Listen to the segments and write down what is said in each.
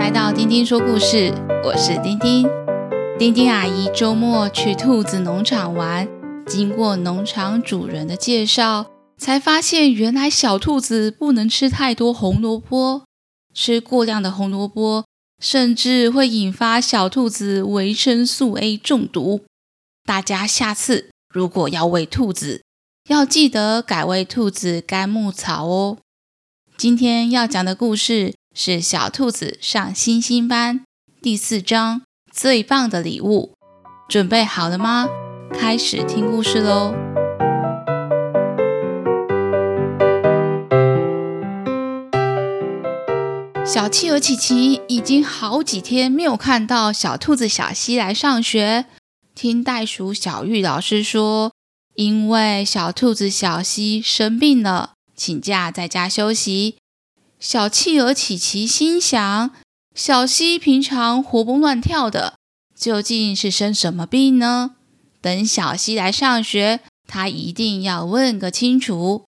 来到丁丁说故事，我是丁丁。丁丁阿姨周末去兔子农场玩，经过农场主人的介绍，才发现原来小兔子不能吃太多红萝卜，吃过量的红萝卜甚至会引发小兔子维生素 A 中毒。大家下次如果要喂兔子，要记得改喂兔子干牧草哦。今天要讲的故事是《小兔子上星星班》第四章，最棒的礼物。准备好了吗？开始听故事喽！小企鹅琪琪已经好几天没有看到小兔子小西来上学。听袋鼠小玉老师说，因为小兔子小西生病了。请假在家休息。小企鹅琪琪心想：小溪平常活蹦乱跳的，究竟是生什么病呢？等小溪来上学，他一定要问个清楚。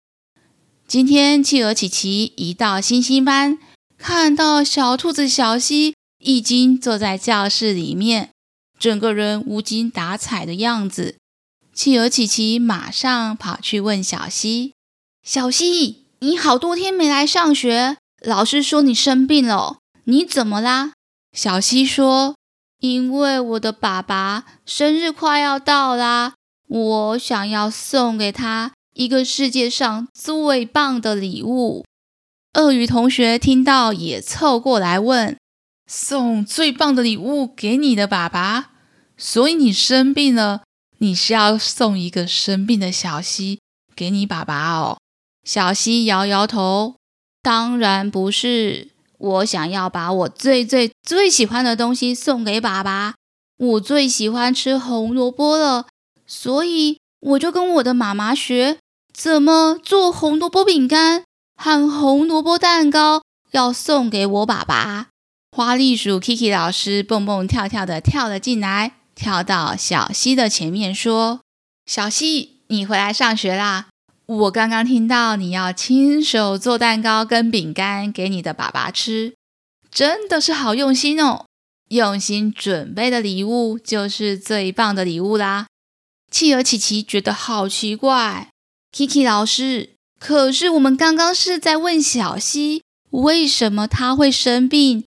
今天企鹅琪琪一到星星班，看到小兔子小溪已经坐在教室里面，整个人无精打采的样子。企鹅琪琪马上跑去问小溪。小溪，你好多天没来上学，老师说你生病了，你怎么啦？小希说：“因为我的爸爸生日快要到啦，我想要送给他一个世界上最棒的礼物。”鳄鱼同学听到也凑过来问：“送最棒的礼物给你的爸爸？所以你生病了，你是要送一个生病的小溪给你爸爸哦？”小溪摇摇头，当然不是。我想要把我最最最喜欢的东西送给爸爸。我最喜欢吃红萝卜了，所以我就跟我的妈妈学怎么做红萝卜饼干和红萝卜蛋糕，要送给我爸爸。花栗鼠 Kiki 老师蹦蹦跳跳的跳了进来，跳到小溪的前面说：“小溪，你回来上学啦。”我刚刚听到你要亲手做蛋糕跟饼干给你的爸爸吃，真的是好用心哦！用心准备的礼物就是最棒的礼物啦。企鹅琪琪觉得好奇怪，Kiki 老师，可是我们刚刚是在问小希为什么他会生病，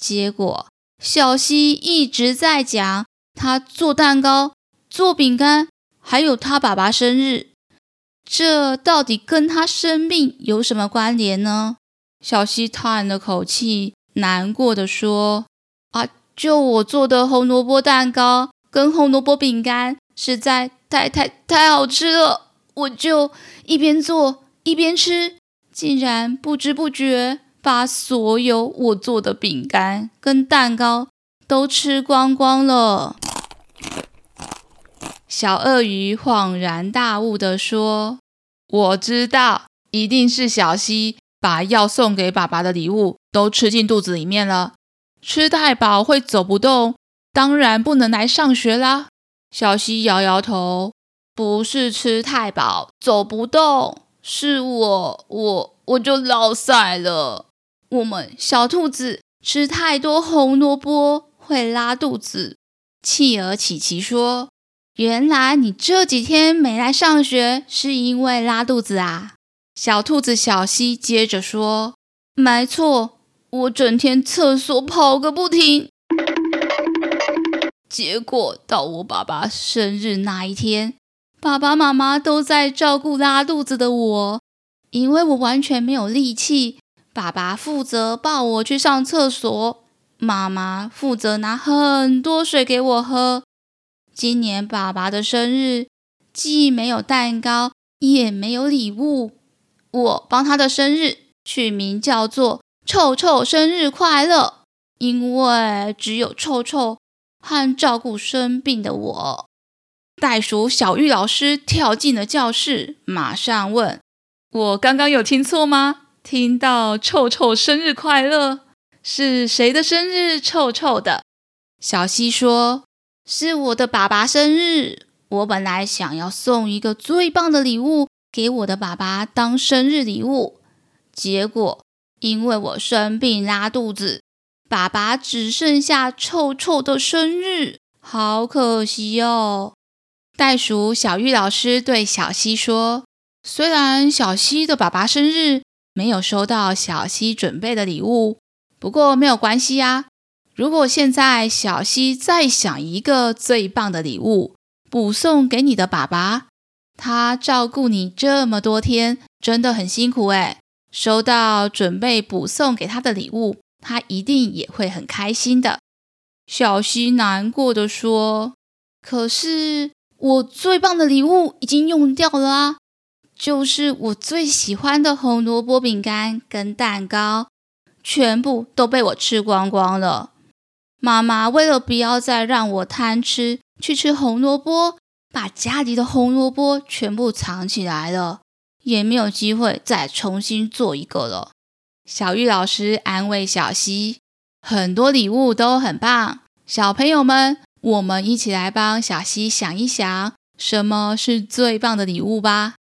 结果小希一直在讲他做蛋糕、做饼干，还有他爸爸生日。这到底跟他生病有什么关联呢？小希叹了口气，难过的说：“啊，就我做的红萝卜蛋糕跟红萝卜饼干实在太太太好吃了，我就一边做一边吃，竟然不知不觉把所有我做的饼干跟蛋糕都吃光光了。”小鳄鱼恍然大悟地说：“我知道，一定是小希把要送给爸爸的礼物都吃进肚子里面了。吃太饱会走不动，当然不能来上学啦。”小希摇摇头：“不是吃太饱走不动，是我我我就落赛了。我们小兔子吃太多红萝卜会拉肚子。”企鹅琪琪说。原来你这几天没来上学，是因为拉肚子啊？小兔子小希接着说：“没错，我整天厕所跑个不停。结果到我爸爸生日那一天，爸爸妈妈都在照顾拉肚子的我，因为我完全没有力气。爸爸负责抱我去上厕所，妈妈负责拿很多水给我喝。”今年爸爸的生日，既没有蛋糕，也没有礼物。我帮他的生日取名叫做“臭臭生日快乐”，因为只有臭臭和照顾生病的我。袋鼠小玉老师跳进了教室，马上问：“我刚刚有听错吗？听到‘臭臭生日快乐’，是谁的生日？臭臭的？”小希说。是我的爸爸生日，我本来想要送一个最棒的礼物给我的爸爸当生日礼物，结果因为我生病拉肚子，爸爸只剩下臭臭的生日，好可惜哦。袋鼠小玉老师对小溪说：“虽然小溪的爸爸生日没有收到小溪准备的礼物，不过没有关系呀。如果现在小希再想一个最棒的礼物，补送给你的爸爸，他照顾你这么多天，真的很辛苦诶。收到准备补送给他的礼物，他一定也会很开心的。”小希难过地说：“可是……”我最棒的礼物已经用掉了啊，就是我最喜欢的红萝卜饼干跟蛋糕，全部都被我吃光光了。妈妈为了不要再让我贪吃去吃红萝卜，把家里的红萝卜全部藏起来了，也没有机会再重新做一个了。小玉老师安慰小希，很多礼物都很棒，小朋友们。我们一起来帮小希想一想，什么是最棒的礼物吧。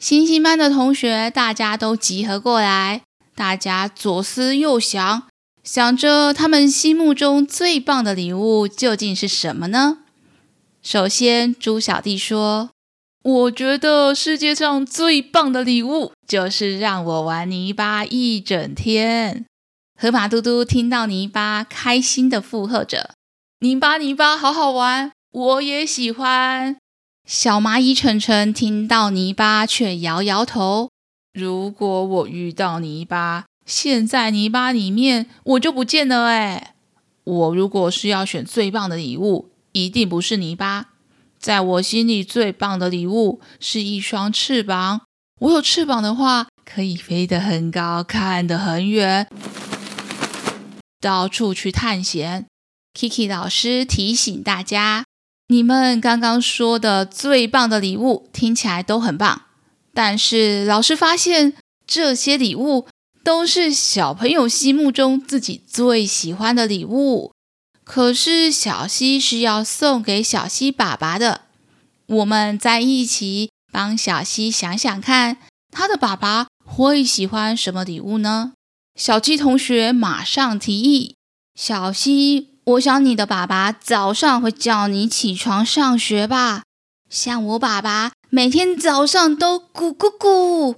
星星班的同学，大家都集合过来，大家左思右想，想着他们心目中最棒的礼物究竟是什么呢？首先，猪小弟说：“我觉得世界上最棒的礼物就是让我玩泥巴一整天。”河马嘟嘟听到泥巴，开心的附和着：“泥巴，泥巴，好好玩，我也喜欢。”小蚂蚁晨晨听到泥巴，却摇摇头：“如果我遇到泥巴，现在泥巴里面我就不见了。哎，我如果是要选最棒的礼物，一定不是泥巴。在我心里，最棒的礼物是一双翅膀。我有翅膀的话，可以飞得很高，看得很远。”到处去探险。Kiki 老师提醒大家：你们刚刚说的最棒的礼物听起来都很棒，但是老师发现这些礼物都是小朋友心目中自己最喜欢的礼物。可是小希是要送给小希爸爸的。我们在一起帮小希想想看，他的爸爸会喜欢什么礼物呢？小鸡同学马上提议：“小希，我想你的爸爸早上会叫你起床上学吧？像我爸爸每天早上都咕咕咕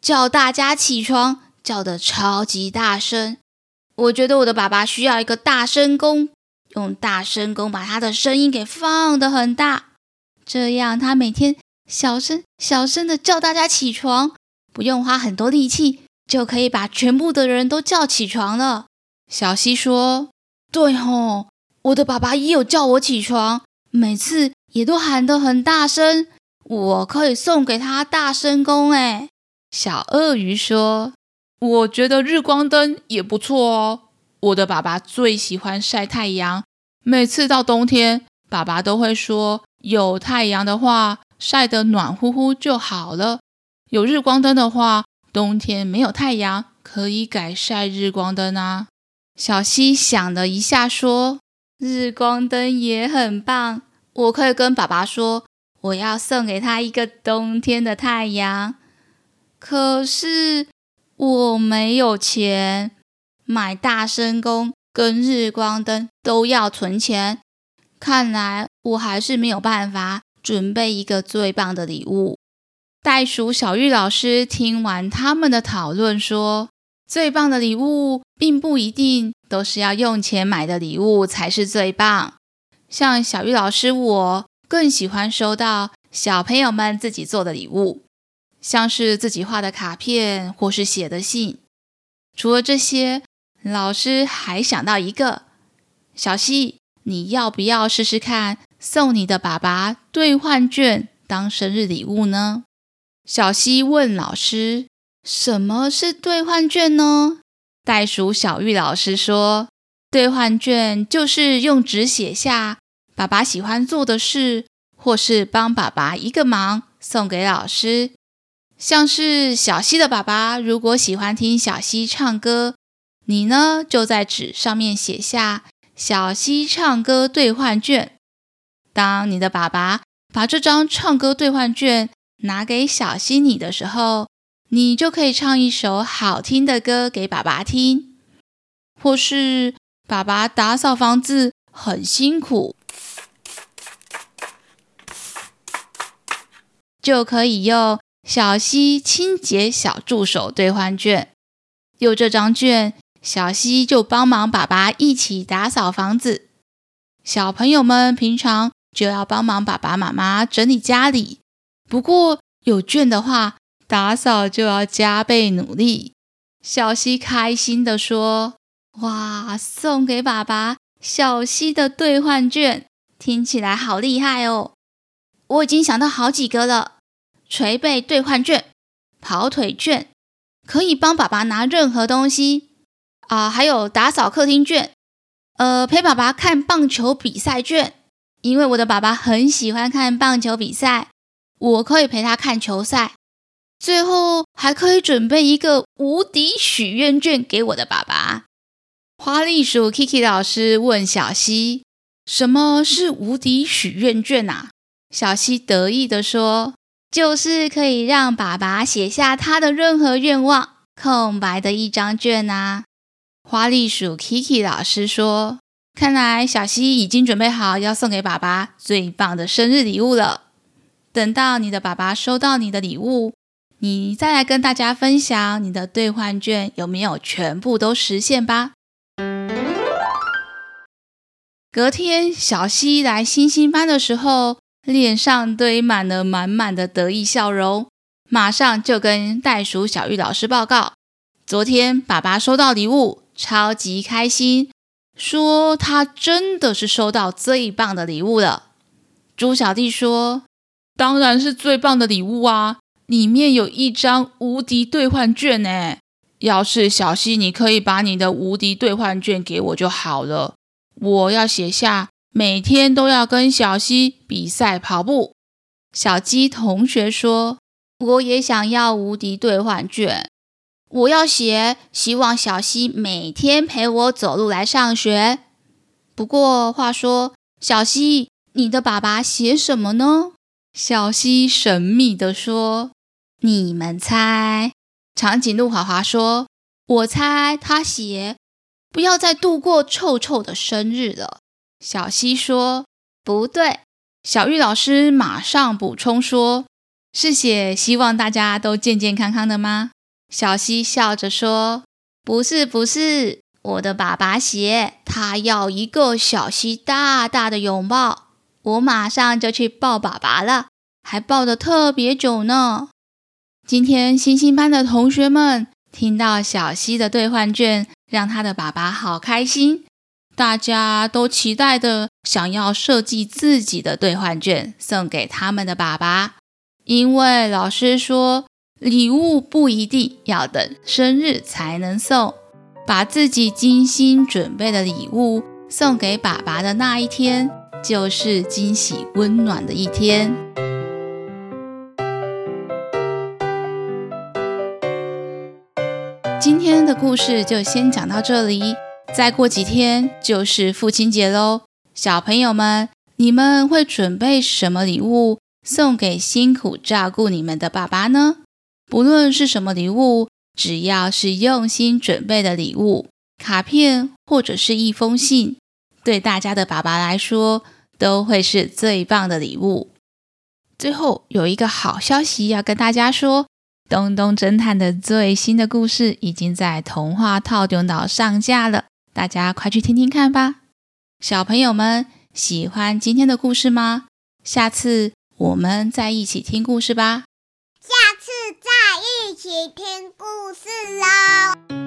叫大家起床，叫的超级大声。我觉得我的爸爸需要一个大声功，用大声功把他的声音给放得很大，这样他每天小声小声的叫大家起床。”不用花很多力气，就可以把全部的人都叫起床了。小西说：“对吼，我的爸爸也有叫我起床，每次也都喊得很大声。我可以送给他大声功。”哎，小鳄鱼说：“我觉得日光灯也不错哦。我的爸爸最喜欢晒太阳，每次到冬天，爸爸都会说有太阳的话，晒得暖乎乎就好了。”有日光灯的话，冬天没有太阳，可以改晒日光灯啊。小溪想了一下，说：“日光灯也很棒，我可以跟爸爸说，我要送给他一个冬天的太阳。可是我没有钱买大声公跟日光灯，都要存钱。看来我还是没有办法准备一个最棒的礼物。”袋鼠小玉老师听完他们的讨论，说：“最棒的礼物并不一定都是要用钱买的礼物才是最棒。像小玉老师，我更喜欢收到小朋友们自己做的礼物，像是自己画的卡片或是写的信。除了这些，老师还想到一个：小希，你要不要试试看送你的爸爸兑换券当生日礼物呢？”小希问老师：“什么是兑换券呢？”袋鼠小玉老师说：“兑换券就是用纸写下爸爸喜欢做的事，或是帮爸爸一个忙，送给老师。像是小溪的爸爸如果喜欢听小溪唱歌，你呢就在纸上面写下‘小溪唱歌兑换券’。当你的爸爸把这张唱歌兑换券。”拿给小溪你的时候，你就可以唱一首好听的歌给爸爸听，或是爸爸打扫房子很辛苦，就可以用小希清洁小助手兑换券。有这张券，小希就帮忙爸爸一起打扫房子。小朋友们平常就要帮忙爸爸妈妈整理家里，不过有券的话，打扫就要加倍努力。小希开心地说：“哇，送给爸爸小希的兑换券，听起来好厉害哦！我已经想到好几个了：捶背兑换券、跑腿券，可以帮爸爸拿任何东西啊、还有打扫客厅券，呃，陪爸爸看棒球比赛券，因为我的爸爸很喜欢看棒球比赛，我可以陪他看球赛。”最后还可以准备一个无敌许愿券给我的爸爸。花栗鼠 Kiki 老师问小希：“什么是无敌许愿券啊？”小希得意地说：“就是可以让爸爸写下他的任何愿望，空白的一张券啊。”花栗鼠 Kiki 老师说：“看来小希已经准备好要送给爸爸最棒的生日礼物了。等到你的爸爸收到你的礼物。”你再来跟大家分享你的兑换券有没有全部都实现吧。隔天，小西来星星班的时候，脸上堆满了满满的得意笑容，马上就跟袋鼠小玉老师报告：昨天爸爸收到礼物，超级开心，说他真的是收到最棒的礼物了。猪小弟说：“当然是最棒的礼物啊！”里面有一张无敌兑换券呢！要是小西，你可以把你的无敌兑换券给我就好了。我要写下每天都要跟小溪比赛跑步。小鸡同学说：“我也想要无敌兑换券。”我要写希望小溪每天陪我走路来上学。不过话说，小溪，你的爸爸写什么呢？小溪神秘地说。你们猜？长颈鹿华华说：“我猜他写不要再度过臭臭的生日了。”小希说：“不对。”小玉老师马上补充说：“是写希望大家都健健康康的吗？”小希笑着说：“不是，不是，我的爸爸写他要一个小希大大的拥抱，我马上就去抱爸爸了，还抱得特别久呢。”今天星星班的同学们听到小希的兑换券，让他的爸爸好开心。大家都期待的想要设计自己的兑换券送给他们的爸爸，因为老师说礼物不一定要等生日才能送，把自己精心准备的礼物送给爸爸的那一天，就是惊喜温暖的一天。今天的故事就先讲到这里，再过几天就是父亲节喽。小朋友们，你们会准备什么礼物送给辛苦照顾你们的爸爸呢？不论是什么礼物，只要是用心准备的礼物，卡片或者是一封信，对大家的爸爸来说都会是最棒的礼物。最后有一个好消息要跟大家说。东东侦探的最新的故事已经在童话套中岛上架了，大家快去听听看吧！小朋友们喜欢今天的故事吗？下次我们再一起听故事吧！下次再一起听故事喽！